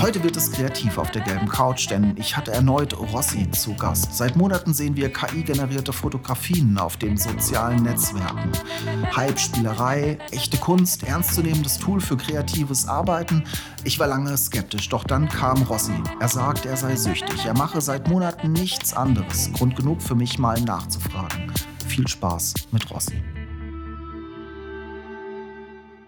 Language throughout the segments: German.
Heute wird es kreativ auf der gelben Couch, denn ich hatte erneut Rossi zu Gast. Seit Monaten sehen wir KI-generierte Fotografien auf den sozialen Netzwerken. Hype, Spielerei, echte Kunst, ernstzunehmendes Tool für kreatives Arbeiten. Ich war lange skeptisch, doch dann kam Rossi. Er sagt, er sei süchtig. Er mache seit Monaten nichts anderes. Grund genug für mich mal nachzufragen. Viel Spaß mit Rossi.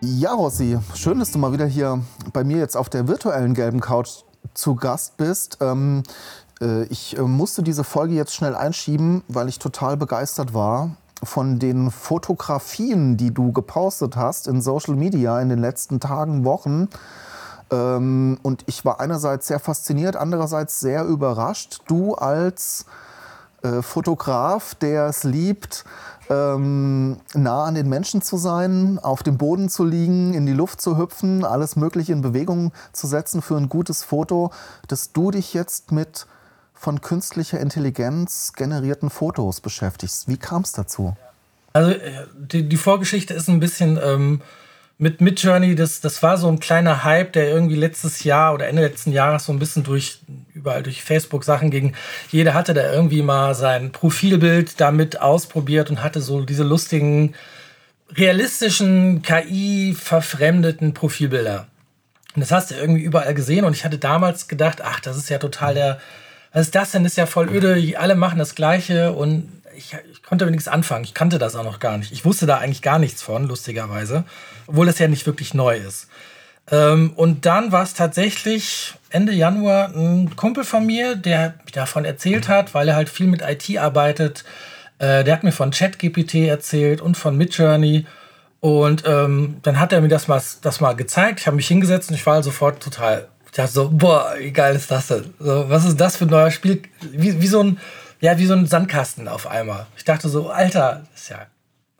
Ja, Rossi, schön, dass du mal wieder hier bei mir jetzt auf der virtuellen gelben Couch zu Gast bist. Ähm, äh, ich äh, musste diese Folge jetzt schnell einschieben, weil ich total begeistert war von den Fotografien, die du gepostet hast in Social Media in den letzten Tagen, Wochen. Ähm, und ich war einerseits sehr fasziniert, andererseits sehr überrascht. Du als äh, Fotograf, der es liebt, ähm, nah an den Menschen zu sein, auf dem Boden zu liegen, in die Luft zu hüpfen, alles Mögliche in Bewegung zu setzen für ein gutes Foto, dass du dich jetzt mit von künstlicher Intelligenz generierten Fotos beschäftigst. Wie kam es dazu? Also äh, die, die, Vorgeschichte ist ein bisschen ähm, mit Midjourney, das, das war so ein kleiner Hype, der irgendwie letztes Jahr oder Ende letzten Jahres so ein bisschen durch überall durch Facebook Sachen ging. Jeder hatte da irgendwie mal sein Profilbild damit ausprobiert und hatte so diese lustigen, realistischen, KI-verfremdeten Profilbilder. Und das hast du irgendwie überall gesehen und ich hatte damals gedacht, ach, das ist ja total der, was ist das denn? Ist ja voll öde, alle machen das Gleiche und ich, ich konnte mit nichts anfangen. Ich kannte das auch noch gar nicht. Ich wusste da eigentlich gar nichts von, lustigerweise, obwohl das ja nicht wirklich neu ist. Ähm, und dann war es tatsächlich Ende Januar ein Kumpel von mir, der davon erzählt hat, weil er halt viel mit IT arbeitet. Äh, der hat mir von ChatGPT erzählt und von Midjourney. Und ähm, dann hat er mir das mal, das mal gezeigt. Ich habe mich hingesetzt und ich war sofort total. Ich dachte so, boah, wie geil ist das denn? So, was ist das für ein neues Spiel? Wie, wie so ein, ja, wie so ein Sandkasten auf einmal. Ich dachte so, Alter, ist ja.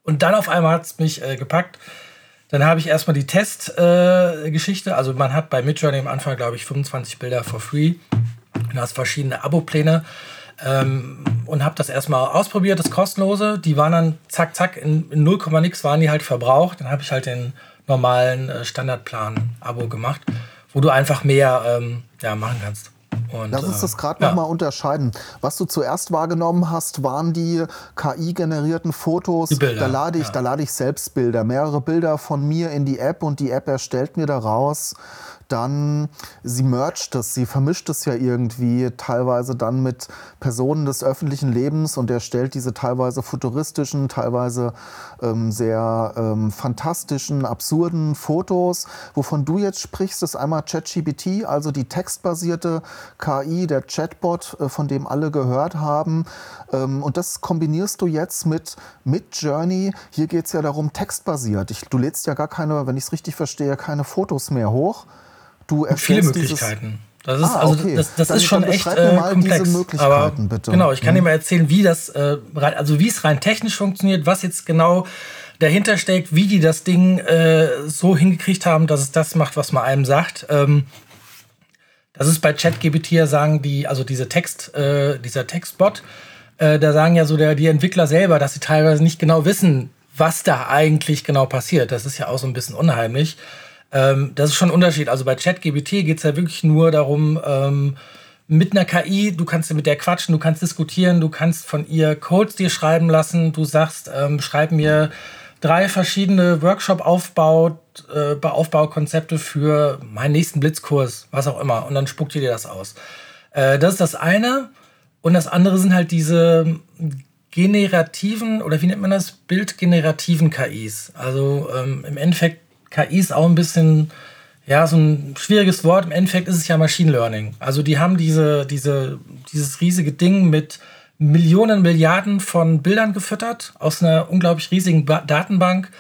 Und dann auf einmal hat es mich äh, gepackt. Dann habe ich erstmal die Testgeschichte. Äh, also man hat bei Midjourney am Anfang, glaube ich, 25 Bilder for free. Du hast verschiedene Abo-Pläne. Ähm, und habe das erstmal ausprobiert, das kostenlose. Die waren dann zack, zack, in, in 0, nix waren die halt verbraucht. Dann habe ich halt den normalen äh, Standardplan-Abo gemacht, wo du einfach mehr ähm, ja, machen kannst. Und, Lass uns das gerade äh, ja. nochmal unterscheiden. Was du zuerst wahrgenommen hast, waren die KI-generierten Fotos. Bilder, da lade ich, ja. da lade ich selbst Bilder, mehrere Bilder von mir in die App und die App erstellt mir daraus dann, sie mercht es, sie vermischt es ja irgendwie teilweise dann mit Personen des öffentlichen Lebens und er stellt diese teilweise futuristischen, teilweise ähm, sehr ähm, fantastischen, absurden Fotos. Wovon du jetzt sprichst, ist einmal ChatGPT, also die textbasierte KI, der Chatbot, äh, von dem alle gehört haben. Ähm, und das kombinierst du jetzt mit Midjourney. Hier geht es ja darum, textbasiert. Ich, du lädst ja gar keine, wenn ich es richtig verstehe, keine Fotos mehr hoch du Viele Möglichkeiten. Das ist, ah, also okay. das, das ist schon echt äh, komplex. Aber, bitte. Genau, ich kann mhm. dir mal erzählen, wie das, äh, also wie es rein technisch funktioniert, was jetzt genau dahinter steckt, wie die das Ding äh, so hingekriegt haben, dass es das macht, was man einem sagt. Ähm, das ist bei ChatGPT ja sagen die, also diese Text, äh, dieser Textbot, äh, da sagen ja so der, die Entwickler selber, dass sie teilweise nicht genau wissen, was da eigentlich genau passiert. Das ist ja auch so ein bisschen unheimlich. Ähm, das ist schon ein Unterschied. Also bei ChatGPT geht es ja wirklich nur darum, ähm, mit einer KI, du kannst mit der quatschen, du kannst diskutieren, du kannst von ihr Codes dir schreiben lassen, du sagst, ähm, schreib mir drei verschiedene Workshop-Aufbau, äh, für meinen nächsten Blitzkurs, was auch immer. Und dann spuckt ihr dir das aus. Äh, das ist das eine. Und das andere sind halt diese generativen, oder wie nennt man das? Bildgenerativen KIs. Also ähm, im Endeffekt KI ist auch ein bisschen, ja, so ein schwieriges Wort. Im Endeffekt ist es ja Machine Learning. Also die haben diese, diese, dieses riesige Ding mit Millionen, Milliarden von Bildern gefüttert aus einer unglaublich riesigen ba Datenbank.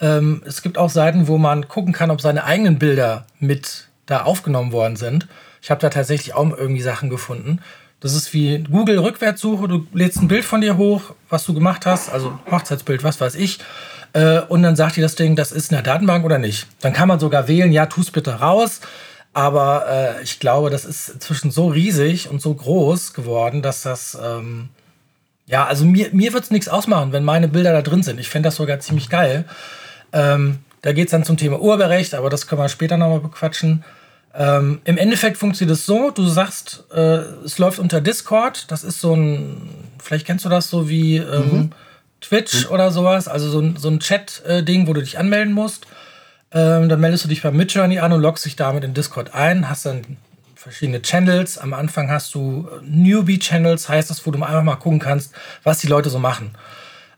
Ähm, es gibt auch Seiten, wo man gucken kann, ob seine eigenen Bilder mit da aufgenommen worden sind. Ich habe da tatsächlich auch irgendwie Sachen gefunden. Das ist wie Google Rückwärtssuche. Du lädst ein Bild von dir hoch, was du gemacht hast, also Hochzeitsbild, was weiß ich. Äh, und dann sagt dir das Ding, das ist in der Datenbank oder nicht. Dann kann man sogar wählen, ja, tu es bitte raus. Aber äh, ich glaube, das ist inzwischen so riesig und so groß geworden, dass das, ähm, ja, also mir, mir wird es nichts ausmachen, wenn meine Bilder da drin sind. Ich fände das sogar ziemlich geil. Ähm, da geht es dann zum Thema Urheberrecht, aber das können wir später nochmal bequatschen. Ähm, Im Endeffekt funktioniert es so, du sagst, äh, es läuft unter Discord. Das ist so ein, vielleicht kennst du das so wie ähm, mhm. Twitch mhm. oder sowas, also so ein, so ein Chat-Ding, wo du dich anmelden musst. Ähm, dann meldest du dich bei Midjourney an und loggst dich damit in Discord ein, hast dann verschiedene Channels. Am Anfang hast du äh, Newbie-Channels, heißt das, wo du einfach mal gucken kannst, was die Leute so machen.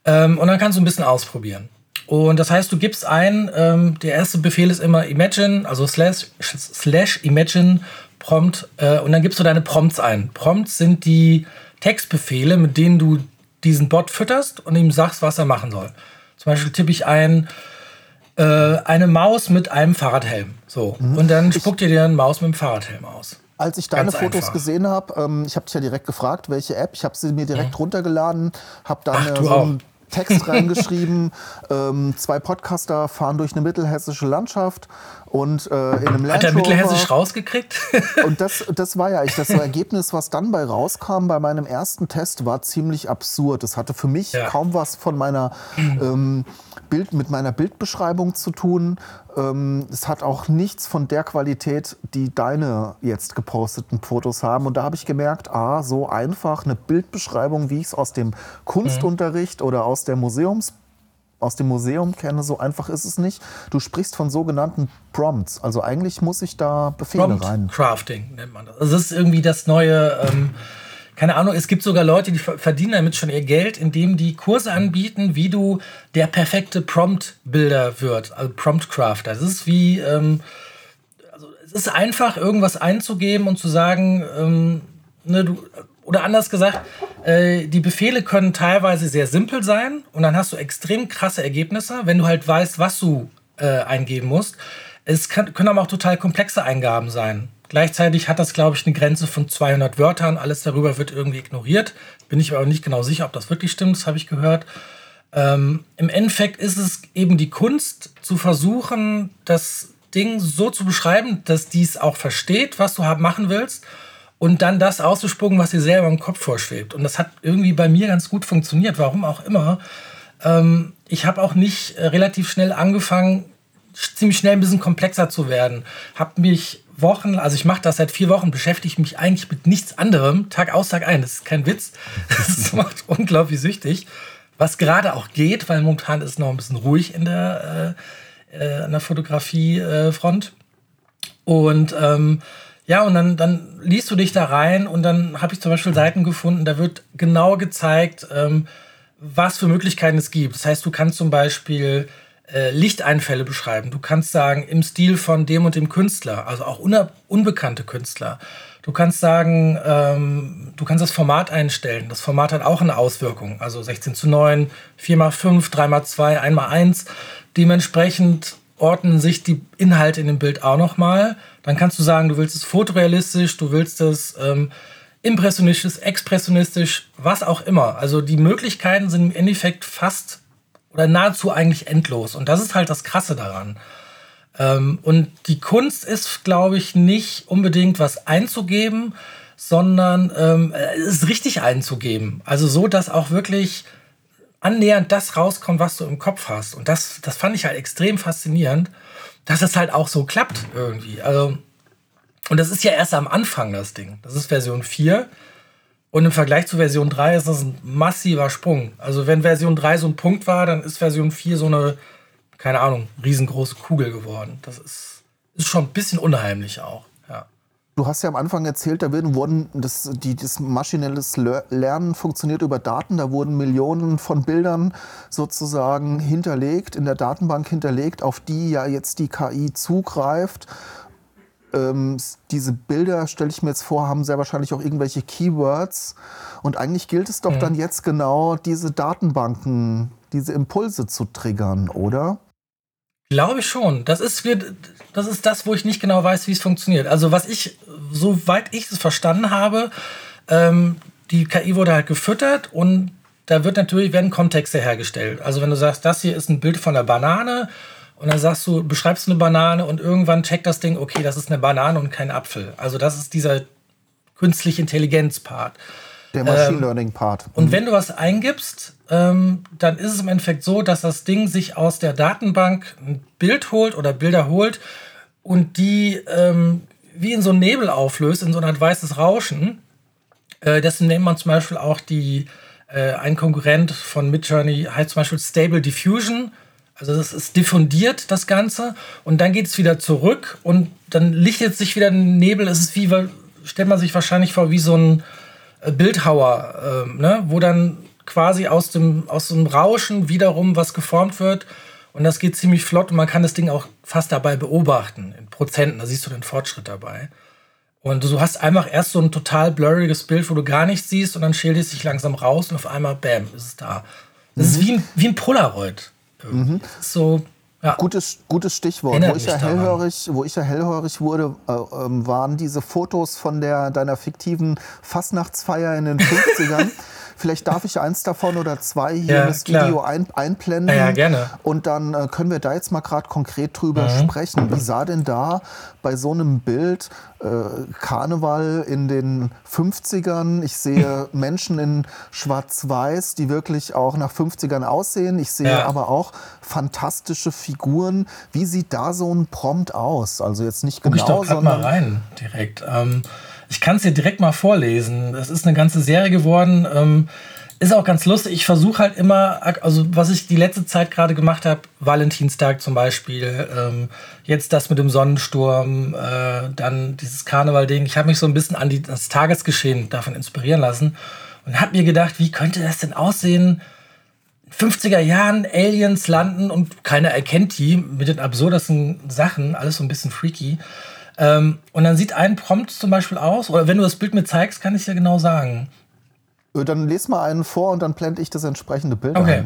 Ähm, und dann kannst du ein bisschen ausprobieren. Und das heißt, du gibst ein, ähm, der erste Befehl ist immer Imagine, also slash, slash Imagine Prompt, äh, und dann gibst du deine Prompts ein. Prompts sind die Textbefehle, mit denen du diesen Bot fütterst und ihm sagst, was er machen soll. Zum Beispiel tippe ich ein, äh, eine Maus mit einem Fahrradhelm. So. Mhm. Und dann spuckt ihr dir eine Maus mit einem Fahrradhelm aus. Als ich deine Ganz Fotos einfach. gesehen habe, ähm, ich habe dich ja direkt gefragt, welche App. Ich habe sie mir direkt mhm. runtergeladen, habe dann Ach, so einen Text reingeschrieben. ähm, zwei Podcaster fahren durch eine mittelhessische Landschaft und äh, in einem Land Hat er mittelhessisch rausgekriegt? und das, das war ja ich. Das Ergebnis, was dann bei rauskam bei meinem ersten Test, war ziemlich absurd. Es hatte für mich ja. kaum was von meiner ähm, Bild, mit meiner Bildbeschreibung zu tun. Ähm, es hat auch nichts von der Qualität, die deine jetzt geposteten Fotos haben. Und da habe ich gemerkt, ah, so einfach eine Bildbeschreibung, wie ich es aus dem Kunstunterricht mhm. oder aus der Museums aus dem Museum kenne, so einfach ist es nicht. Du sprichst von sogenannten Prompts. Also eigentlich muss ich da Befehle Prompt rein. Crafting nennt man das. Also das ist irgendwie das neue, ähm, keine Ahnung, es gibt sogar Leute, die verdienen damit schon ihr Geld, indem die Kurse anbieten, wie du der perfekte Prompt-Bilder wird, also Prompt-Crafter. Das ist wie, ähm, also es ist einfach, irgendwas einzugeben und zu sagen, ähm, ne, du, oder anders gesagt, äh, die Befehle können teilweise sehr simpel sein und dann hast du extrem krasse Ergebnisse, wenn du halt weißt, was du äh, eingeben musst. Es kann, können aber auch total komplexe Eingaben sein. Gleichzeitig hat das, glaube ich, eine Grenze von 200 Wörtern. Alles darüber wird irgendwie ignoriert. Bin ich aber nicht genau sicher, ob das wirklich stimmt. Das habe ich gehört. Ähm, Im Endeffekt ist es eben die Kunst, zu versuchen, das Ding so zu beschreiben, dass dies auch versteht, was du machen willst und dann das auszuspucken, was dir selber im Kopf vorschwebt. Und das hat irgendwie bei mir ganz gut funktioniert, warum auch immer. Ähm, ich habe auch nicht äh, relativ schnell angefangen, ziemlich schnell ein bisschen komplexer zu werden. Habe mich Wochen, also ich mache das seit vier Wochen, beschäftige mich eigentlich mit nichts anderem, Tag aus, Tag ein. Das ist kein Witz. Das macht unglaublich süchtig. Was gerade auch geht, weil momentan ist es noch ein bisschen ruhig in der, äh, äh, an der Fotografiefront. und ähm, ja, und dann, dann liest du dich da rein und dann habe ich zum Beispiel Seiten gefunden, da wird genau gezeigt, ähm, was für Möglichkeiten es gibt. Das heißt, du kannst zum Beispiel äh, Lichteinfälle beschreiben. Du kannst sagen, im Stil von dem und dem Künstler, also auch unbekannte Künstler. Du kannst sagen, ähm, du kannst das Format einstellen. Das Format hat auch eine Auswirkung. Also 16 zu 9, 4 x 5, 3 x 2, 1 x 1. Dementsprechend ordnen sich die Inhalte in dem Bild auch nochmal. Dann kannst du sagen, du willst es fotorealistisch, du willst es ähm, impressionistisch, expressionistisch, was auch immer. Also die Möglichkeiten sind im Endeffekt fast oder nahezu eigentlich endlos. Und das ist halt das Krasse daran. Ähm, und die Kunst ist, glaube ich, nicht unbedingt was einzugeben, sondern ähm, es richtig einzugeben. Also so, dass auch wirklich annähernd das rauskommt, was du im Kopf hast. Und das, das fand ich halt extrem faszinierend, dass es halt auch so klappt irgendwie. Also, und das ist ja erst am Anfang das Ding. Das ist Version 4. Und im Vergleich zu Version 3 ist das ein massiver Sprung. Also wenn Version 3 so ein Punkt war, dann ist Version 4 so eine, keine Ahnung, riesengroße Kugel geworden. Das ist, ist schon ein bisschen unheimlich auch. Du hast ja am Anfang erzählt, da wurden das, die, das maschinelles Lernen funktioniert über Daten. Da wurden Millionen von Bildern sozusagen hinterlegt, in der Datenbank hinterlegt, auf die ja jetzt die KI zugreift. Ähm, diese Bilder, stelle ich mir jetzt vor, haben sehr wahrscheinlich auch irgendwelche Keywords. Und eigentlich gilt es doch mhm. dann jetzt genau, diese Datenbanken, diese Impulse zu triggern, oder? Glaube ich schon. Das ist, das ist das, wo ich nicht genau weiß, wie es funktioniert. Also was ich, soweit ich es verstanden habe, ähm, die KI wurde halt gefüttert und da wird natürlich, werden Kontexte hergestellt. Also wenn du sagst, das hier ist ein Bild von einer Banane und dann sagst du, beschreibst eine Banane und irgendwann checkt das Ding, okay, das ist eine Banane und kein Apfel. Also das ist dieser künstliche Intelligenz-Part. Der Machine ähm, Learning-Part. Mhm. Und wenn du was eingibst, ähm, dann ist es im Endeffekt so, dass das Ding sich aus der Datenbank ein Bild holt oder Bilder holt und die ähm, wie in so einem Nebel auflöst, in so Art weißes Rauschen. Äh, dessen nennt man zum Beispiel auch die äh, ein Konkurrent von Midjourney heißt zum Beispiel Stable Diffusion. Also das ist diffundiert, das Ganze. Und dann geht es wieder zurück und dann lichtet sich wieder ein Nebel. Es ist wie, stellt man sich wahrscheinlich vor, wie so ein Bildhauer, äh, ne? wo dann quasi aus dem, aus dem Rauschen wiederum was geformt wird. Und das geht ziemlich flott und man kann das Ding auch fast dabei beobachten, in Prozenten. Da siehst du den Fortschritt dabei. Und du hast einfach erst so ein total blurriges Bild, wo du gar nichts siehst und dann schält es sich langsam raus und auf einmal, bam, ist es da. Das mhm. ist wie ein, wie ein Polaroid. Mhm. So, ja. Gutes, gutes Stichwort. wo ich, ja hellhörig, wo ich ja hellhörig wurde, äh, äh, waren diese Fotos von der, deiner fiktiven Fastnachtsfeier in den 50ern. Vielleicht darf ich eins davon oder zwei hier ja, in das klar. Video ein, einblenden. Ja, ja, gerne. Und dann äh, können wir da jetzt mal gerade konkret drüber mhm. sprechen. Wie sah denn da bei so einem Bild äh, Karneval in den 50ern? Ich sehe Menschen in Schwarz-Weiß, die wirklich auch nach 50ern aussehen. Ich sehe ja. aber auch fantastische Figuren. Wie sieht da so ein Prompt aus? Also jetzt nicht genau, ich doch sondern mal rein direkt. Ähm, ich kann es dir direkt mal vorlesen. Das ist eine ganze Serie geworden. Ähm, ist auch ganz lustig. Ich versuche halt immer, also was ich die letzte Zeit gerade gemacht habe, Valentinstag zum Beispiel, ähm, jetzt das mit dem Sonnensturm, äh, dann dieses Karneval-Ding. Ich habe mich so ein bisschen an die, das Tagesgeschehen davon inspirieren lassen und habe mir gedacht, wie könnte das denn aussehen? 50er Jahren Aliens landen und keiner erkennt die mit den absurdesten Sachen, alles so ein bisschen freaky. Ähm, und dann sieht ein Prompt zum Beispiel aus, oder wenn du das Bild mir zeigst, kann ich dir genau sagen. Äh, dann lese mal einen vor und dann blende ich das entsprechende Bild okay.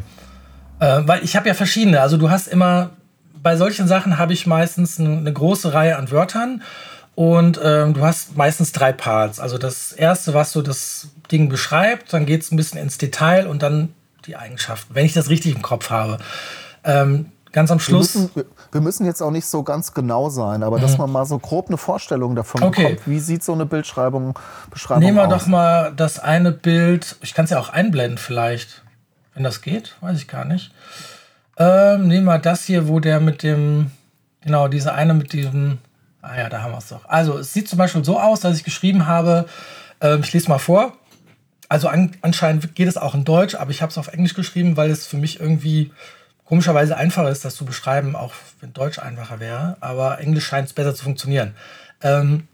ein. Äh, weil ich habe ja verschiedene. Also du hast immer, bei solchen Sachen habe ich meistens eine große Reihe an Wörtern und ähm, du hast meistens drei Parts. Also das erste, was so das Ding beschreibt, dann geht es ein bisschen ins Detail und dann die Eigenschaften, wenn ich das richtig im Kopf habe. Ähm, ganz am Schluss. Wir müssen, wir müssen, jetzt auch nicht so ganz genau sein, aber mhm. dass man mal so grob eine Vorstellung davon okay. bekommt, wie sieht so eine Bildschreibung Beschreibung Nehmen wir aus? doch mal das eine Bild, ich kann es ja auch einblenden vielleicht, wenn das geht, weiß ich gar nicht. Ähm, nehmen wir das hier, wo der mit dem, genau, diese eine mit diesem, ah ja, da haben wir es doch. Also es sieht zum Beispiel so aus, dass ich geschrieben habe, äh, ich lese mal vor, also an, anscheinend geht es auch in Deutsch, aber ich habe es auf Englisch geschrieben, weil es für mich irgendwie komischerweise einfacher ist, das zu beschreiben, auch wenn Deutsch einfacher wäre. Aber Englisch scheint es besser zu funktionieren. Ähm,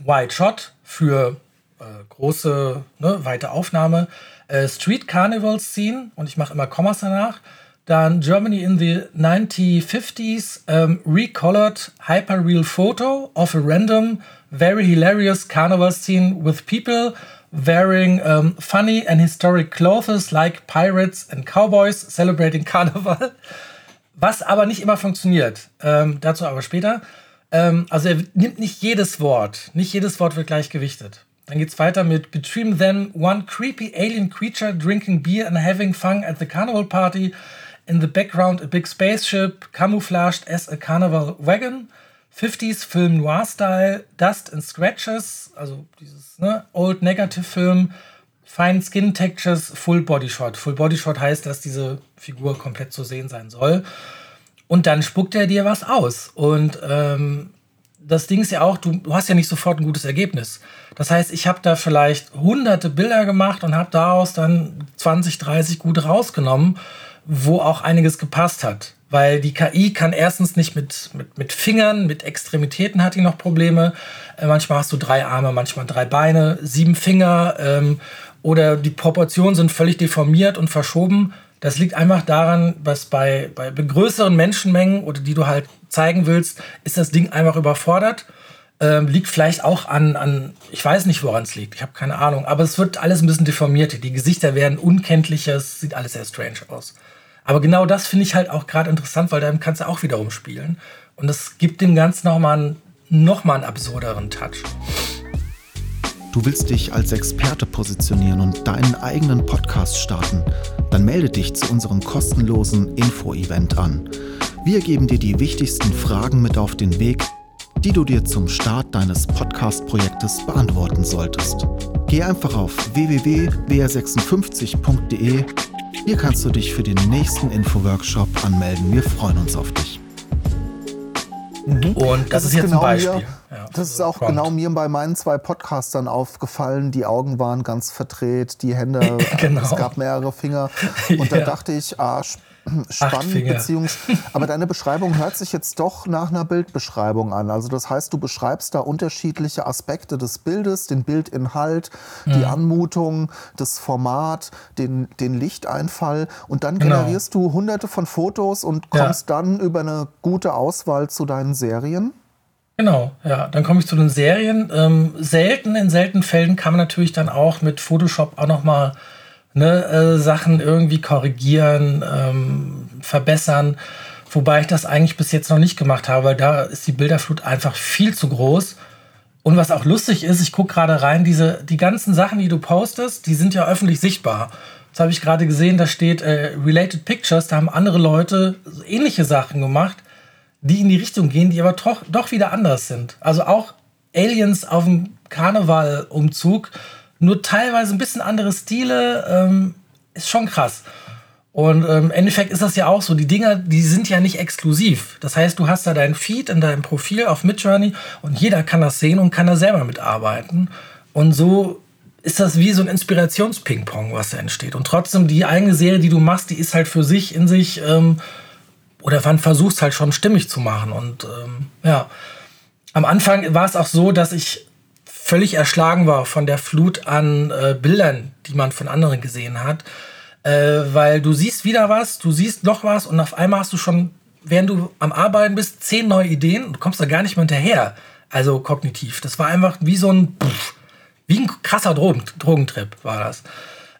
Wide Shot für äh, große, ne, weite Aufnahme. Äh, Street Carnival Scene und ich mache immer Kommas danach. Dann Germany in the 1950s, um, recolored hyperreal photo of a random, very hilarious carnival scene with people wearing um, funny and historic clothes like pirates and cowboys celebrating Carnival. Was aber nicht immer funktioniert. Ähm, dazu aber später. Ähm, also er nimmt nicht jedes Wort. Nicht jedes Wort wird gleich gewichtet. Dann geht's weiter mit Between them, one creepy alien creature drinking beer and having fun at the carnival party. In the background, a big spaceship camouflaged as a carnival wagon. 50s Film Noir Style, Dust and Scratches, also dieses ne, Old Negative Film, Fine Skin Textures, Full Body Shot. Full Body Shot heißt, dass diese Figur komplett zu sehen sein soll. Und dann spuckt er dir was aus. Und ähm, das Ding ist ja auch, du, du, hast ja nicht sofort ein gutes Ergebnis. Das heißt, ich habe da vielleicht hunderte Bilder gemacht und habe daraus dann 20, 30 gut rausgenommen, wo auch einiges gepasst hat weil die KI kann erstens nicht mit, mit, mit Fingern, mit Extremitäten hat die noch Probleme. Äh, manchmal hast du drei Arme, manchmal drei Beine, sieben Finger ähm, oder die Proportionen sind völlig deformiert und verschoben. Das liegt einfach daran, dass bei, bei größeren Menschenmengen oder die du halt zeigen willst, ist das Ding einfach überfordert. Ähm, liegt vielleicht auch an, an, ich weiß nicht, woran es liegt, ich habe keine Ahnung, aber es wird alles ein bisschen deformiert. Die Gesichter werden unkenntlicher, es sieht alles sehr strange aus. Aber genau das finde ich halt auch gerade interessant, weil damit kannst du auch wiederum spielen. Und das gibt dem Ganzen nochmal einen, noch einen absurderen Touch. Du willst dich als Experte positionieren und deinen eigenen Podcast starten? Dann melde dich zu unserem kostenlosen Info-Event an. Wir geben dir die wichtigsten Fragen mit auf den Weg, die du dir zum Start deines Podcast-Projektes beantworten solltest. Geh einfach auf www.wr56.de. Hier kannst du dich für den nächsten Info-Workshop anmelden. Wir freuen uns auf dich. Mhm. Und das, das, ist jetzt genau ein Beispiel. Mir, ja, das ist auch Prompt. genau mir bei meinen zwei Podcastern aufgefallen. Die Augen waren ganz verdreht, die Hände, genau. es gab mehrere Finger. Und ja. da dachte ich, ah, spannend, beziehungs aber deine Beschreibung hört sich jetzt doch nach einer Bildbeschreibung an. Also das heißt, du beschreibst da unterschiedliche Aspekte des Bildes, den Bildinhalt, mhm. die Anmutung, das Format, den, den Lichteinfall und dann genau. generierst du hunderte von Fotos und kommst ja. dann über eine gute Auswahl zu deinen Serien. Genau, ja. Dann komme ich zu den Serien. Ähm, selten, in seltenen Fällen kann man natürlich dann auch mit Photoshop auch noch mal ne, äh, Sachen irgendwie korrigieren, ähm, verbessern. Wobei ich das eigentlich bis jetzt noch nicht gemacht habe, weil da ist die Bilderflut einfach viel zu groß. Und was auch lustig ist, ich gucke gerade rein, diese, die ganzen Sachen, die du postest, die sind ja öffentlich sichtbar. Das habe ich gerade gesehen, da steht äh, Related Pictures, da haben andere Leute ähnliche Sachen gemacht, die in die Richtung gehen, die aber doch, doch wieder anders sind. Also auch Aliens auf dem Karnevalumzug nur teilweise ein bisschen andere Stile, ähm, ist schon krass. Und ähm, im Endeffekt ist das ja auch so. Die Dinger, die sind ja nicht exklusiv. Das heißt, du hast da deinen Feed in deinem Profil auf Midjourney und jeder kann das sehen und kann da selber mitarbeiten. Und so ist das wie so ein Inspirations-Ping-Pong, was da entsteht. Und trotzdem, die eigene Serie, die du machst, die ist halt für sich in sich, ähm, oder man versucht es halt schon stimmig zu machen. Und ähm, ja, am Anfang war es auch so, dass ich völlig erschlagen war von der Flut an äh, Bildern, die man von anderen gesehen hat. Äh, weil du siehst wieder was, du siehst noch was und auf einmal hast du schon, während du am Arbeiten bist, zehn neue Ideen und du kommst da gar nicht mehr hinterher. Also kognitiv. Das war einfach wie so ein, wie ein krasser Drogen, Drogentrip war das.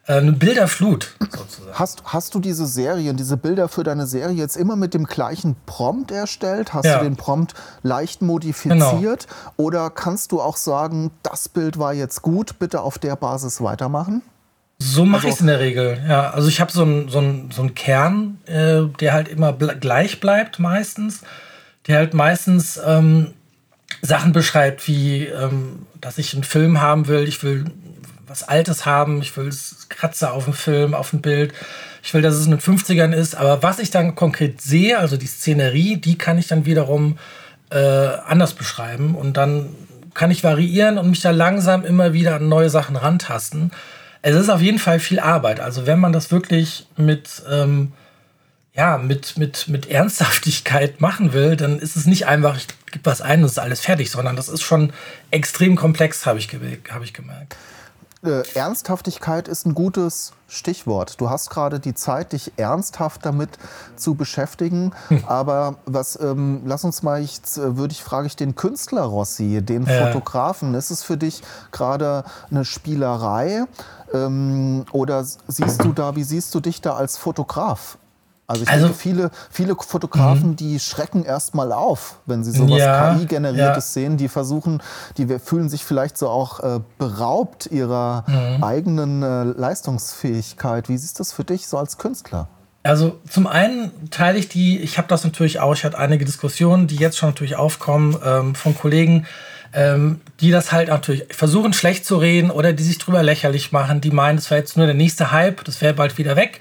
Äh, eine Bilderflut sozusagen. Hast, hast du diese Serien, diese Bilder für deine Serie jetzt immer mit dem gleichen Prompt erstellt? Hast ja. du den Prompt leicht modifiziert? Genau. Oder kannst du auch sagen, das Bild war jetzt gut, bitte auf der Basis weitermachen? So mache also, ich es in der Regel. Ja, also ich habe so einen so so ein Kern, äh, der halt immer ble gleich bleibt meistens, der halt meistens ähm, Sachen beschreibt, wie ähm, dass ich einen Film haben will, ich will was Altes haben, ich will Kratzer auf dem Film, auf dem Bild. Ich will, dass es in den 50ern ist. Aber was ich dann konkret sehe, also die Szenerie, die kann ich dann wiederum äh, anders beschreiben. Und dann kann ich variieren und mich da langsam immer wieder an neue Sachen rantasten. Es ist auf jeden Fall viel Arbeit. Also wenn man das wirklich mit, ähm, ja, mit, mit, mit Ernsthaftigkeit machen will, dann ist es nicht einfach, ich gebe was ein und es ist alles fertig, sondern das ist schon extrem komplex, habe ich, hab ich gemerkt äh, Ernsthaftigkeit ist ein gutes Stichwort. Du hast gerade die Zeit, dich ernsthaft damit zu beschäftigen. Hm. Aber was, ähm, lass uns mal, ich, äh, würde ich, frage ich den Künstler Rossi, den ja. Fotografen. Ist es für dich gerade eine Spielerei? Ähm, oder siehst du da, wie siehst du dich da als Fotograf? Also ich also, denke, viele, viele Fotografen, mhm. die schrecken erstmal auf, wenn sie sowas ja, KI-generiertes ja. sehen. Die versuchen, die fühlen sich vielleicht so auch äh, beraubt ihrer mhm. eigenen äh, Leistungsfähigkeit. Wie siehst du das für dich so als Künstler? Also zum einen teile ich die, ich habe das natürlich auch, ich hatte einige Diskussionen, die jetzt schon natürlich aufkommen ähm, von Kollegen, ähm, die das halt natürlich versuchen schlecht zu reden oder die sich drüber lächerlich machen, die meinen, das wäre jetzt nur der nächste Hype, das wäre bald wieder weg.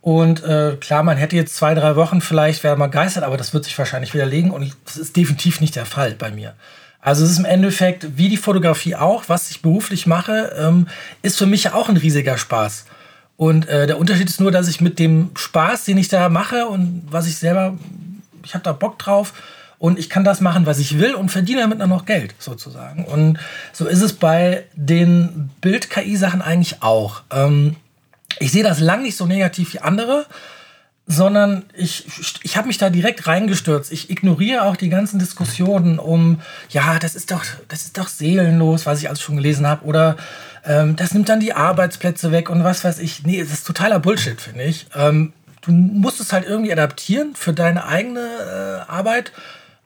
Und äh, klar, man hätte jetzt zwei, drei Wochen vielleicht, wäre man geistert, aber das wird sich wahrscheinlich widerlegen und das ist definitiv nicht der Fall bei mir. Also es ist im Endeffekt, wie die Fotografie auch, was ich beruflich mache, ähm, ist für mich ja auch ein riesiger Spaß. Und äh, der Unterschied ist nur, dass ich mit dem Spaß, den ich da mache und was ich selber, ich habe da Bock drauf und ich kann das machen, was ich will und verdiene damit dann noch Geld sozusagen. Und so ist es bei den Bild-KI-Sachen eigentlich auch. Ähm, ich sehe das lang nicht so negativ wie andere, sondern ich, ich habe mich da direkt reingestürzt. Ich ignoriere auch die ganzen Diskussionen um, ja, das ist doch, das ist doch seelenlos, was ich alles schon gelesen habe, oder ähm, das nimmt dann die Arbeitsplätze weg und was weiß ich. Nee, das ist totaler Bullshit, finde ich. Ähm, du musst es halt irgendwie adaptieren für deine eigene äh, Arbeit.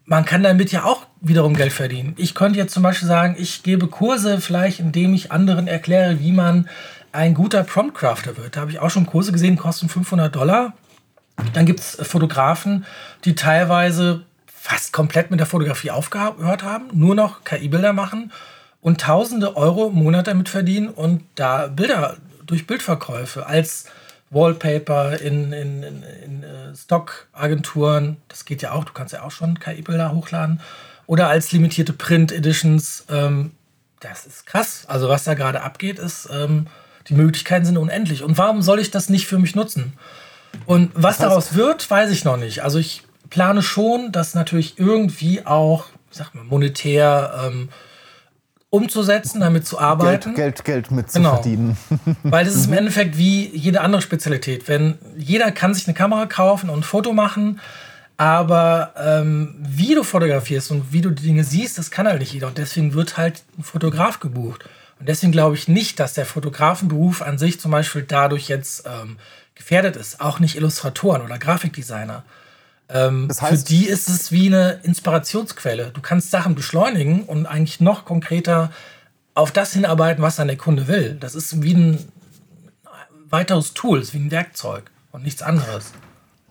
Man kann damit ja auch wiederum Geld verdienen. Ich könnte jetzt zum Beispiel sagen, ich gebe Kurse vielleicht, indem ich anderen erkläre, wie man ein guter Prompt-Crafter wird. Da habe ich auch schon Kurse gesehen, kosten 500 Dollar. Dann gibt es Fotografen, die teilweise fast komplett mit der Fotografie aufgehört haben, nur noch KI-Bilder machen und tausende Euro im Monat damit verdienen und da Bilder durch Bildverkäufe als Wallpaper in, in, in, in äh, Stock-Agenturen, das geht ja auch, du kannst ja auch schon KI-Bilder hochladen, oder als limitierte Print-Editions. Ähm, das ist krass. Also was da gerade abgeht, ist, ähm, die Möglichkeiten sind unendlich. Und warum soll ich das nicht für mich nutzen? Und was das heißt, daraus wird, weiß ich noch nicht. Also ich plane schon, das natürlich irgendwie auch, sag mal, monetär ähm, umzusetzen, damit zu arbeiten. Geld, Geld, Geld mit zu genau. verdienen. Weil das ist im mhm. Endeffekt wie jede andere Spezialität. Wenn jeder kann sich eine Kamera kaufen und ein Foto machen, aber ähm, wie du fotografierst und wie du die Dinge siehst, das kann halt nicht jeder. Und deswegen wird halt ein Fotograf gebucht. Und deswegen glaube ich nicht, dass der Fotografenberuf an sich zum Beispiel dadurch jetzt ähm, gefährdet ist. Auch nicht Illustratoren oder Grafikdesigner. Ähm, das heißt, für die ist es wie eine Inspirationsquelle. Du kannst Sachen beschleunigen und eigentlich noch konkreter auf das hinarbeiten, was dann der Kunde will. Das ist wie ein weiteres Tool, ist wie ein Werkzeug und nichts anderes.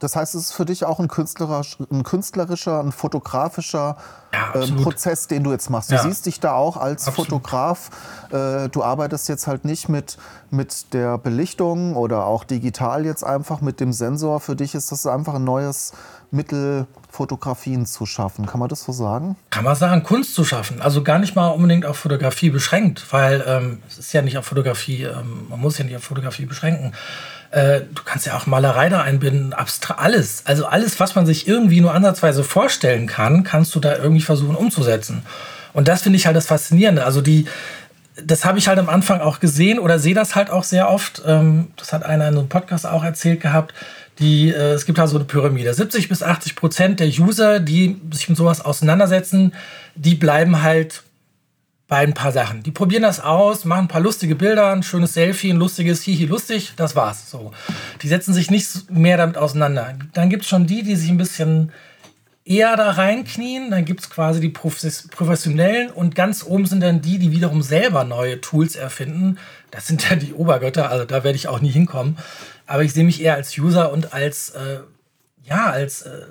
Das heißt, es ist für dich auch ein, künstlerisch, ein künstlerischer, ein fotografischer ja, äh, Prozess, den du jetzt machst. Du ja. siehst dich da auch als absolut. Fotograf. Äh, du arbeitest jetzt halt nicht mit, mit der Belichtung oder auch digital jetzt einfach mit dem Sensor. Für dich ist das einfach ein neues Mittel, Fotografien zu schaffen. Kann man das so sagen? Kann man sagen, Kunst zu schaffen. Also gar nicht mal unbedingt auf Fotografie beschränkt, weil ähm, es ist ja nicht auf Fotografie, ähm, man muss ja nicht auf Fotografie beschränken. Äh, du kannst ja auch Malerei da einbinden, abstrakt, alles. Also alles, was man sich irgendwie nur ansatzweise vorstellen kann, kannst du da irgendwie versuchen umzusetzen. Und das finde ich halt das Faszinierende. Also die, das habe ich halt am Anfang auch gesehen oder sehe das halt auch sehr oft. Ähm, das hat einer in einem Podcast auch erzählt gehabt. Die, äh, es gibt halt so eine Pyramide. 70 bis 80 Prozent der User, die sich mit sowas auseinandersetzen, die bleiben halt bei ein paar Sachen. Die probieren das aus, machen ein paar lustige Bilder, ein schönes Selfie, ein lustiges Hihi lustig, das war's. So. Die setzen sich nicht mehr damit auseinander. Dann gibt es schon die, die sich ein bisschen eher da reinknien. Dann gibt es quasi die Professionellen und ganz oben sind dann die, die wiederum selber neue Tools erfinden. Das sind ja die Obergötter, also da werde ich auch nie hinkommen. Aber ich sehe mich eher als User und als, äh, ja, als, äh,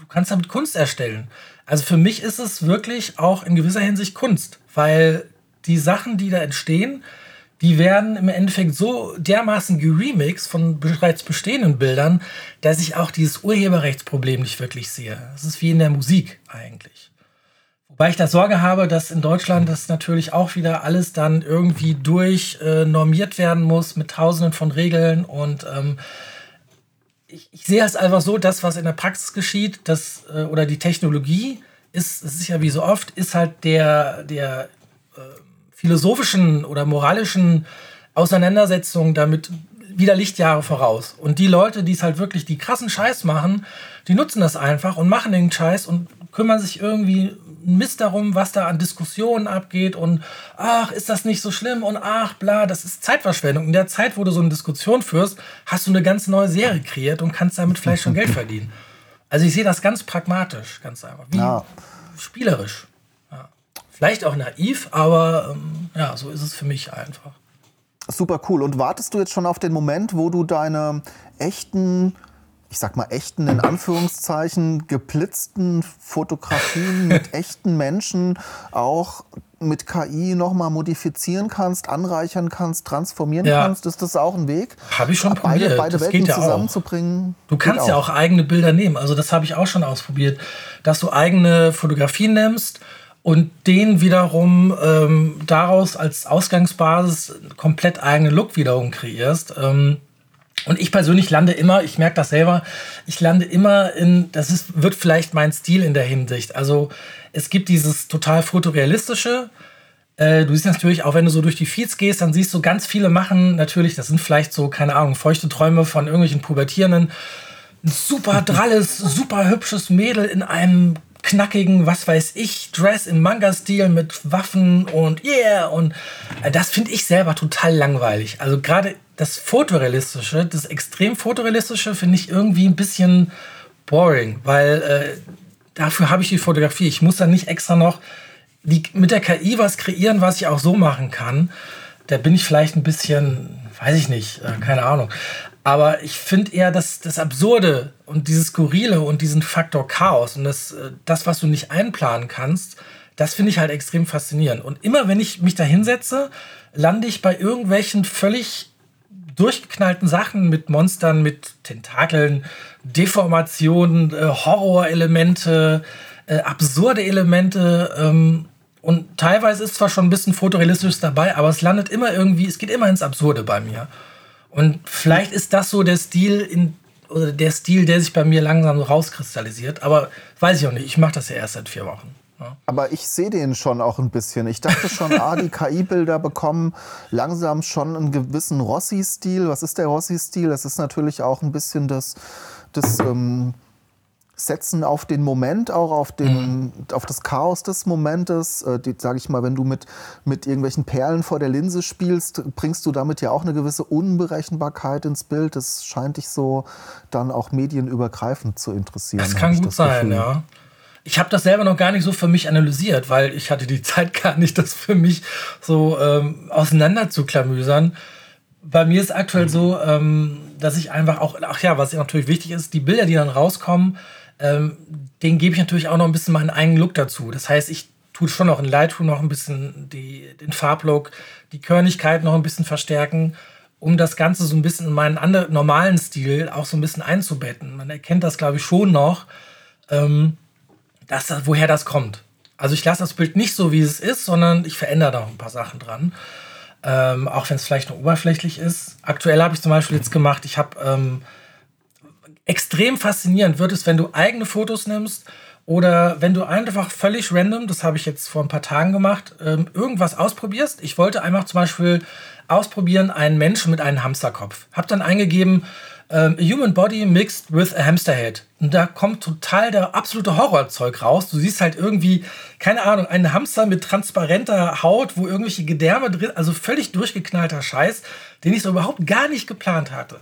du kannst damit Kunst erstellen. Also für mich ist es wirklich auch in gewisser Hinsicht Kunst, weil die Sachen, die da entstehen, die werden im Endeffekt so dermaßen geremixed von bereits bestehenden Bildern, dass ich auch dieses Urheberrechtsproblem nicht wirklich sehe. Das ist wie in der Musik eigentlich. Wobei ich da Sorge habe, dass in Deutschland das natürlich auch wieder alles dann irgendwie durchnormiert äh, werden muss mit tausenden von Regeln und ähm, ich, ich, sehe es einfach so, das, was in der Praxis geschieht, das, äh, oder die Technologie, ist, ist ja wie so oft, ist halt der, der äh, philosophischen oder moralischen Auseinandersetzung damit wieder Lichtjahre voraus. Und die Leute, die es halt wirklich die krassen Scheiß machen, die nutzen das einfach und machen den Scheiß und kümmern sich irgendwie Mist darum, was da an Diskussionen abgeht und ach, ist das nicht so schlimm und ach, bla, das ist Zeitverschwendung. In der Zeit, wo du so eine Diskussion führst, hast du eine ganz neue Serie kreiert und kannst damit vielleicht schon Geld verdienen. Also ich sehe das ganz pragmatisch, ganz einfach. Wie ja. spielerisch. Ja. Vielleicht auch naiv, aber ähm, ja, so ist es für mich einfach. Super cool. Und wartest du jetzt schon auf den Moment, wo du deine echten ich sag mal, echten, in Anführungszeichen, geblitzten Fotografien mit echten Menschen auch mit KI nochmal modifizieren kannst, anreichern kannst, transformieren ja. kannst, ist das auch ein Weg? Habe ich schon beide, probiert. Beide das Welten ja zusammenzubringen. Du kannst ja auch. auch eigene Bilder nehmen. Also das habe ich auch schon ausprobiert, dass du eigene Fotografien nimmst und den wiederum ähm, daraus als Ausgangsbasis komplett eigenen Look wiederum kreierst. Ähm, und ich persönlich lande immer, ich merke das selber, ich lande immer in, das ist, wird vielleicht mein Stil in der Hinsicht. Also es gibt dieses total fotorealistische. Äh, du siehst natürlich, auch wenn du so durch die Feeds gehst, dann siehst du ganz viele machen natürlich, das sind vielleicht so, keine Ahnung, feuchte Träume von irgendwelchen Pubertierenden. Ein super dralles, super hübsches Mädel in einem knackigen, was weiß ich, Dress im Manga-Stil mit Waffen und yeah. Und äh, das finde ich selber total langweilig. Also gerade das Fotorealistische, das extrem Fotorealistische finde ich irgendwie ein bisschen boring, weil äh, dafür habe ich die Fotografie. Ich muss dann nicht extra noch die, mit der KI was kreieren, was ich auch so machen kann. Da bin ich vielleicht ein bisschen, weiß ich nicht, äh, keine Ahnung. Aber ich finde eher das, das Absurde und dieses Skurrile und diesen Faktor Chaos und das, äh, das was du nicht einplanen kannst, das finde ich halt extrem faszinierend. Und immer wenn ich mich da hinsetze, lande ich bei irgendwelchen völlig durchgeknallten Sachen mit Monstern, mit Tentakeln, Deformationen, äh, Horrorelemente, äh, absurde Elemente. Ähm, und teilweise ist zwar schon ein bisschen fotorealistisch dabei, aber es landet immer irgendwie, es geht immer ins Absurde bei mir. Und vielleicht ist das so der Stil, in, oder der Stil, der sich bei mir langsam rauskristallisiert. Aber weiß ich auch nicht. Ich mache das ja erst seit vier Wochen. Aber ich sehe den schon auch ein bisschen. Ich dachte schon, ah, die KI-Bilder bekommen langsam schon einen gewissen Rossi-Stil. Was ist der Rossi-Stil? Das ist natürlich auch ein bisschen das, das ähm, Setzen auf den Moment, auch auf, den, mhm. auf das Chaos des Momentes. Äh, Sage ich mal, wenn du mit, mit irgendwelchen Perlen vor der Linse spielst, bringst du damit ja auch eine gewisse Unberechenbarkeit ins Bild. Das scheint dich so dann auch medienübergreifend zu interessieren. Das kann gut das sein, Gefühl. ja. Ich habe das selber noch gar nicht so für mich analysiert, weil ich hatte die Zeit gar nicht, das für mich so ähm, auseinander. Bei mir ist aktuell so, ähm, dass ich einfach auch, ach ja, was natürlich wichtig ist, die Bilder, die dann rauskommen, ähm, den gebe ich natürlich auch noch ein bisschen meinen eigenen Look dazu. Das heißt, ich tue schon noch in Lightroom noch ein bisschen die, den Farblook, die Körnigkeit noch ein bisschen verstärken, um das Ganze so ein bisschen in meinen anderen, normalen Stil auch so ein bisschen einzubetten. Man erkennt das, glaube ich, schon noch. Ähm, dass, woher das kommt. Also ich lasse das Bild nicht so, wie es ist, sondern ich verändere da auch ein paar Sachen dran. Ähm, auch wenn es vielleicht nur oberflächlich ist. Aktuell habe ich zum Beispiel jetzt gemacht, ich habe ähm, extrem faszinierend wird es, wenn du eigene Fotos nimmst oder wenn du einfach völlig random, das habe ich jetzt vor ein paar Tagen gemacht, ähm, irgendwas ausprobierst. Ich wollte einfach zum Beispiel ausprobieren, einen Menschen mit einem Hamsterkopf. Habe dann eingegeben, ähm, a Human Body mixed with a Hamster Head. Und da kommt total der absolute Horrorzeug raus. Du siehst halt irgendwie, keine Ahnung, einen Hamster mit transparenter Haut, wo irgendwelche Gedärme drin, also völlig durchgeknallter Scheiß, den ich so überhaupt gar nicht geplant hatte.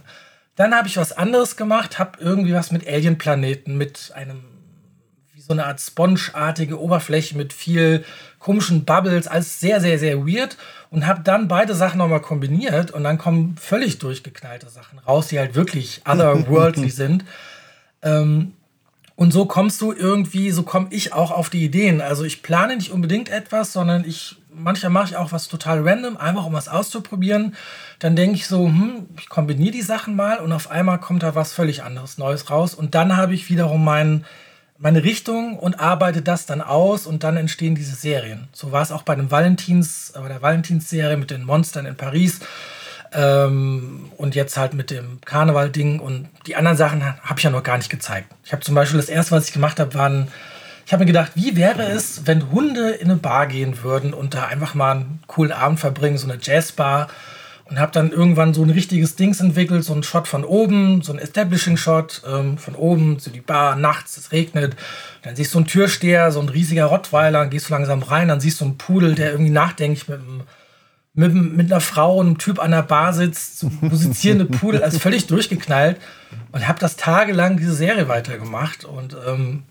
Dann habe ich was anderes gemacht, habe irgendwie was mit Alien-Planeten, mit einem, so eine Art spongeartige Oberfläche mit viel komischen Bubbles, alles sehr, sehr, sehr weird und habe dann beide Sachen nochmal kombiniert und dann kommen völlig durchgeknallte Sachen raus, die halt wirklich otherworldly sind. Ähm, und so kommst du irgendwie, so komme ich auch auf die Ideen. Also ich plane nicht unbedingt etwas, sondern ich, manchmal mache ich auch was total random, einfach um was auszuprobieren. Dann denke ich so, hm, ich kombiniere die Sachen mal und auf einmal kommt da was völlig anderes, Neues raus. Und dann habe ich wiederum meinen meine Richtung und arbeite das dann aus und dann entstehen diese Serien. So war es auch bei dem Valentins, bei der Valentins-Serie mit den Monstern in Paris ähm, und jetzt halt mit dem Karneval-Ding und die anderen Sachen habe ich ja noch gar nicht gezeigt. Ich habe zum Beispiel das erste, was ich gemacht habe, waren, ich habe mir gedacht, wie wäre es, wenn Hunde in eine Bar gehen würden und da einfach mal einen coolen Abend verbringen, so eine Jazzbar und habe dann irgendwann so ein richtiges Dings entwickelt, so ein Shot von oben, so ein Establishing-Shot ähm, von oben, so die Bar, nachts, es regnet. Dann siehst du einen Türsteher, so ein riesiger Rottweiler, dann gehst du langsam rein, dann siehst du einen Pudel, der irgendwie nachdenklich mit, mit, mit einer Frau und einem Typ an der Bar sitzt, so musizierende Pudel, also völlig durchgeknallt. Und habe das tagelang diese Serie weitergemacht. Und ähm,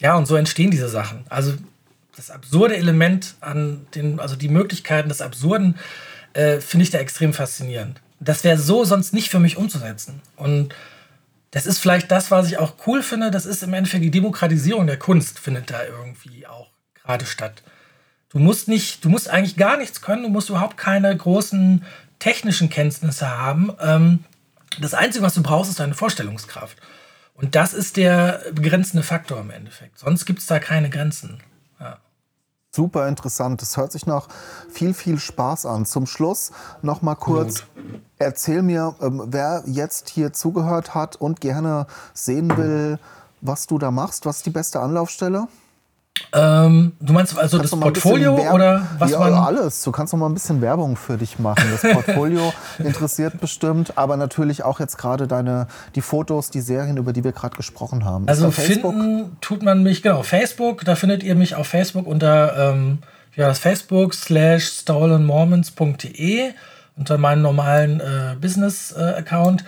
ja, und so entstehen diese Sachen. Also das absurde Element an den, also die Möglichkeiten des Absurden äh, finde ich da extrem faszinierend. Das wäre so sonst nicht für mich umzusetzen. Und das ist vielleicht das, was ich auch cool finde. Das ist im Endeffekt die Demokratisierung der Kunst, findet da irgendwie auch gerade statt. Du musst nicht, du musst eigentlich gar nichts können, du musst überhaupt keine großen technischen Kenntnisse haben. Ähm, das Einzige, was du brauchst, ist deine Vorstellungskraft. Und das ist der begrenzende Faktor im Endeffekt. Sonst gibt es da keine Grenzen. Super interessant. Das hört sich nach viel, viel Spaß an. Zum Schluss noch mal kurz. Gut. Erzähl mir, ähm, wer jetzt hier zugehört hat und gerne sehen will, was du da machst. Was ist die beste Anlaufstelle? Ähm, du meinst also kannst das Portfolio oder was ja, man alles. Du kannst noch mal ein bisschen Werbung für dich machen. Das Portfolio interessiert bestimmt, aber natürlich auch jetzt gerade deine die Fotos, die Serien, über die wir gerade gesprochen haben. Also finden tut man mich genau Facebook. Da findet ihr mich auf Facebook unter ähm, ja das Facebook slash stolenmormons.de unter meinem normalen äh, Business-Account.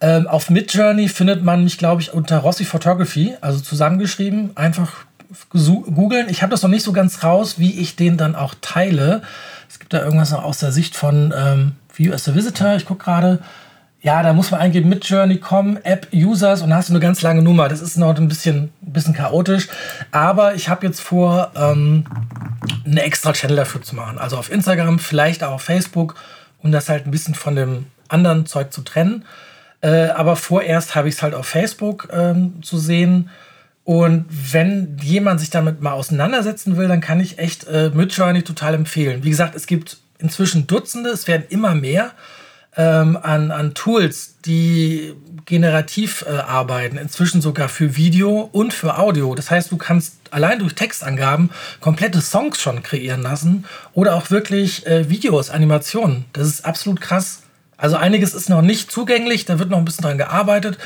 Äh, ähm, auf Midjourney findet man mich, glaube ich, unter Rossi Photography, also zusammengeschrieben. Einfach googeln. Ich habe das noch nicht so ganz raus, wie ich den dann auch teile. Es gibt da irgendwas noch aus der Sicht von ähm, View as a Visitor. Ich gucke gerade. Ja, da muss man eingeben mit Journey.com, App Users und da hast du eine ganz lange Nummer. Das ist noch ein bisschen, ein bisschen chaotisch. Aber ich habe jetzt vor, ähm, eine extra Channel dafür zu machen. Also auf Instagram, vielleicht auch auf Facebook, um das halt ein bisschen von dem anderen Zeug zu trennen. Äh, aber vorerst habe ich es halt auf Facebook ähm, zu sehen. Und wenn jemand sich damit mal auseinandersetzen will, dann kann ich echt äh, Midjourney total empfehlen. Wie gesagt, es gibt inzwischen Dutzende, es werden immer mehr ähm, an, an Tools, die generativ äh, arbeiten, inzwischen sogar für Video und für Audio. Das heißt, du kannst allein durch Textangaben komplette Songs schon kreieren lassen oder auch wirklich äh, Videos, Animationen. Das ist absolut krass. Also einiges ist noch nicht zugänglich, da wird noch ein bisschen dran gearbeitet,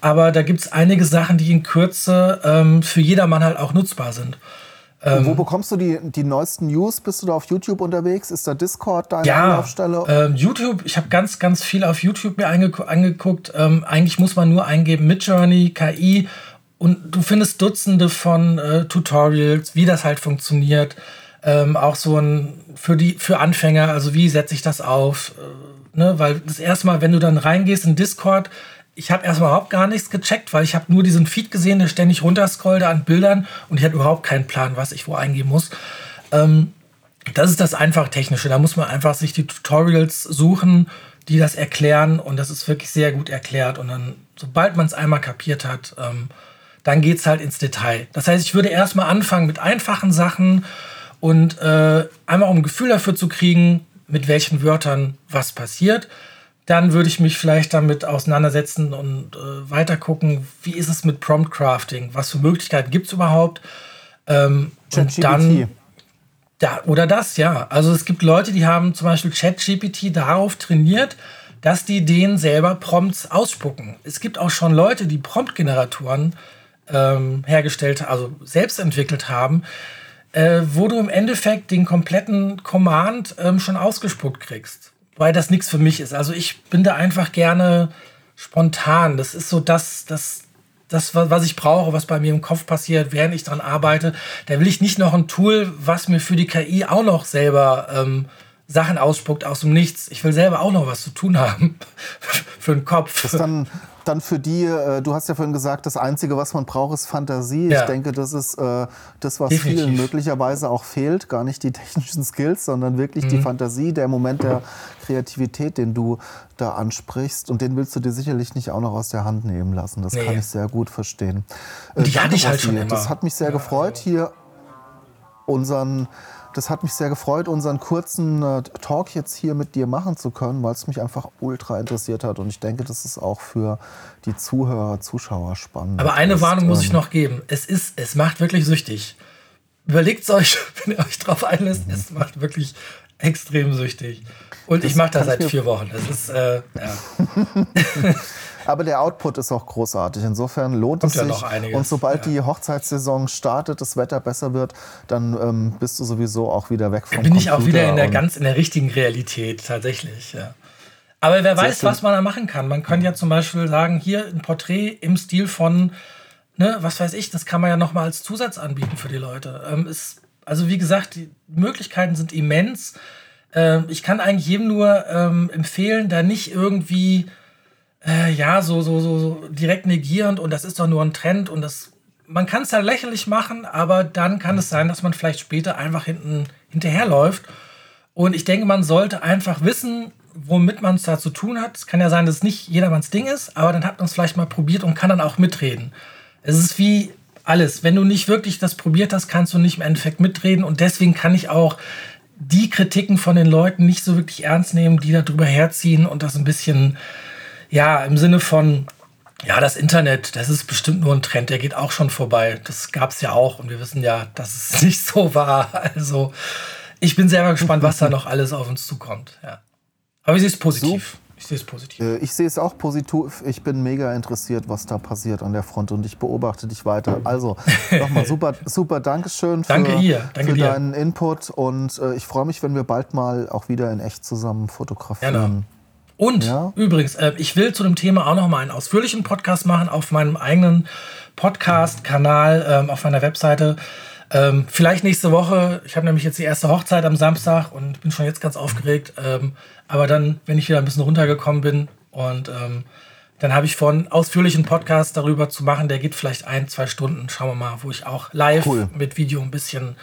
aber da gibt es einige Sachen, die in Kürze ähm, für jedermann halt auch nutzbar sind. Ähm, wo bekommst du die, die neuesten News? Bist du da auf YouTube unterwegs? Ist da Discord deine ja, Anlaufstelle? Ähm, YouTube, ich habe ganz, ganz viel auf YouTube mir angeguckt. Ähm, eigentlich muss man nur eingeben Midjourney, KI und du findest Dutzende von äh, Tutorials, wie das halt funktioniert. Ähm, auch so ein für die für Anfänger, also wie setze ich das auf? Ne? Weil das erste Mal, wenn du dann reingehst in Discord, ich habe erstmal überhaupt gar nichts gecheckt, weil ich habe nur diesen Feed gesehen, der ständig runterscrollte an Bildern und ich hatte überhaupt keinen Plan, was ich wo eingeben muss. Ähm, das ist das einfach Technische. Da muss man einfach sich die Tutorials suchen, die das erklären und das ist wirklich sehr gut erklärt. Und dann, sobald man es einmal kapiert hat, ähm, dann geht es halt ins Detail. Das heißt, ich würde erstmal anfangen mit einfachen Sachen und äh, einmal um ein Gefühl dafür zu kriegen, mit welchen Wörtern was passiert dann würde ich mich vielleicht damit auseinandersetzen und äh, weiter gucken, wie ist es mit Prompt Crafting? Was für Möglichkeiten gibt es überhaupt? Ähm, und dann. Ja, oder das, ja. Also es gibt Leute, die haben zum Beispiel ChatGPT darauf trainiert, dass die denen selber Prompts ausspucken. Es gibt auch schon Leute, die Prompt-Generatoren ähm, hergestellt, also selbst entwickelt haben, äh, wo du im Endeffekt den kompletten Command ähm, schon ausgespuckt kriegst weil das nichts für mich ist. Also ich bin da einfach gerne spontan. Das ist so das, das, das, was ich brauche, was bei mir im Kopf passiert, während ich daran arbeite. Da will ich nicht noch ein Tool, was mir für die KI auch noch selber ähm, Sachen ausspuckt aus dem Nichts. Ich will selber auch noch was zu tun haben für den Kopf. Das ist dann dann für die, äh, du hast ja vorhin gesagt, das Einzige, was man braucht, ist Fantasie. Ja. Ich denke, das ist äh, das, was Definitiv. vielen möglicherweise auch fehlt. Gar nicht die technischen Skills, sondern wirklich mhm. die Fantasie, der Moment der Kreativität, den du da ansprichst. Und den willst du dir sicherlich nicht auch noch aus der Hand nehmen lassen. Das nee. kann ich sehr gut verstehen. Äh, die hatte ich halt schon immer. Das hat mich sehr ja, gefreut, hier unseren das hat mich sehr gefreut, unseren kurzen äh, Talk jetzt hier mit dir machen zu können, weil es mich einfach ultra interessiert hat. Und ich denke, das ist auch für die Zuhörer, Zuschauer spannend. Aber eine ist, Warnung muss ich ähm, noch geben. Es ist, es macht wirklich süchtig. Überlegt es euch, wenn ihr euch drauf einlässt. Mhm. Es macht wirklich extrem süchtig. Und das ich mache das seit vier Wochen. Das ist, äh, ja. Aber der Output ist auch großartig. Insofern lohnt Kommt es sich. Ja und sobald ja. die Hochzeitssaison startet, das Wetter besser wird, dann ähm, bist du sowieso auch wieder weg vom bin Computer ich auch wieder in der ganz in der richtigen Realität tatsächlich. Ja. Aber wer weiß, was man da machen kann. Man kann ja zum Beispiel sagen, hier ein Porträt im Stil von, ne, was weiß ich, das kann man ja noch mal als Zusatz anbieten für die Leute. Ähm, ist, also wie gesagt, die Möglichkeiten sind immens. Ähm, ich kann eigentlich jedem nur ähm, empfehlen, da nicht irgendwie äh, ja, so, so, so, so direkt negierend und das ist doch nur ein Trend und das, man kann es ja lächerlich machen, aber dann kann es sein, dass man vielleicht später einfach hinten hinterherläuft. Und ich denke, man sollte einfach wissen, womit man es da zu tun hat. Es kann ja sein, dass es nicht jedermanns Ding ist, aber dann hat man es vielleicht mal probiert und kann dann auch mitreden. Es ist wie alles. Wenn du nicht wirklich das probiert hast, kannst du nicht im Endeffekt mitreden. Und deswegen kann ich auch die Kritiken von den Leuten nicht so wirklich ernst nehmen, die da drüber herziehen und das ein bisschen ja, im Sinne von, ja, das Internet, das ist bestimmt nur ein Trend, der geht auch schon vorbei. Das gab es ja auch und wir wissen ja, dass es nicht so war. Also ich bin selber gespannt, was da noch alles auf uns zukommt. Ja. Aber sie ist positiv. Ich sehe es positiv. Äh, ich sehe es auch positiv. Ich bin mega interessiert, was da passiert an der Front und ich beobachte dich weiter. Also nochmal super, super Dankeschön für, Danke. Danke für deinen Input und äh, ich freue mich, wenn wir bald mal auch wieder in echt zusammen fotografieren. Genau. Und ja? übrigens, äh, ich will zu dem Thema auch noch mal einen ausführlichen Podcast machen auf meinem eigenen Podcast-Kanal, ähm, auf meiner Webseite. Ähm, vielleicht nächste Woche. Ich habe nämlich jetzt die erste Hochzeit am Samstag und bin schon jetzt ganz aufgeregt. Ähm, aber dann, wenn ich wieder ein bisschen runtergekommen bin und ähm, dann habe ich vor, einen ausführlichen Podcast darüber zu machen. Der geht vielleicht ein, zwei Stunden. Schauen wir mal, wo ich auch live cool. mit Video ein bisschen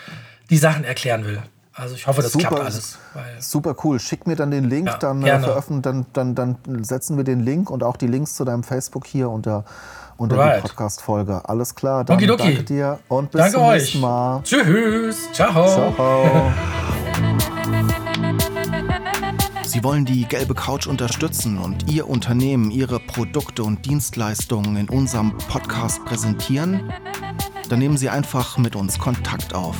die Sachen erklären will. Also ich hoffe, das super, klappt alles. super cool. Schick mir dann den Link, ja, dann, äh, veröffentlichen, dann, dann, dann setzen wir den Link und auch die Links zu deinem Facebook hier unter unter right. die Podcast-Folge. Alles klar, dann Okidoki. danke dir und bis danke zum euch. nächsten Mal. Tschüss. Ciao. Ciao. Sie wollen die gelbe Couch unterstützen und Ihr Unternehmen, Ihre Produkte und Dienstleistungen in unserem Podcast präsentieren? Dann nehmen Sie einfach mit uns Kontakt auf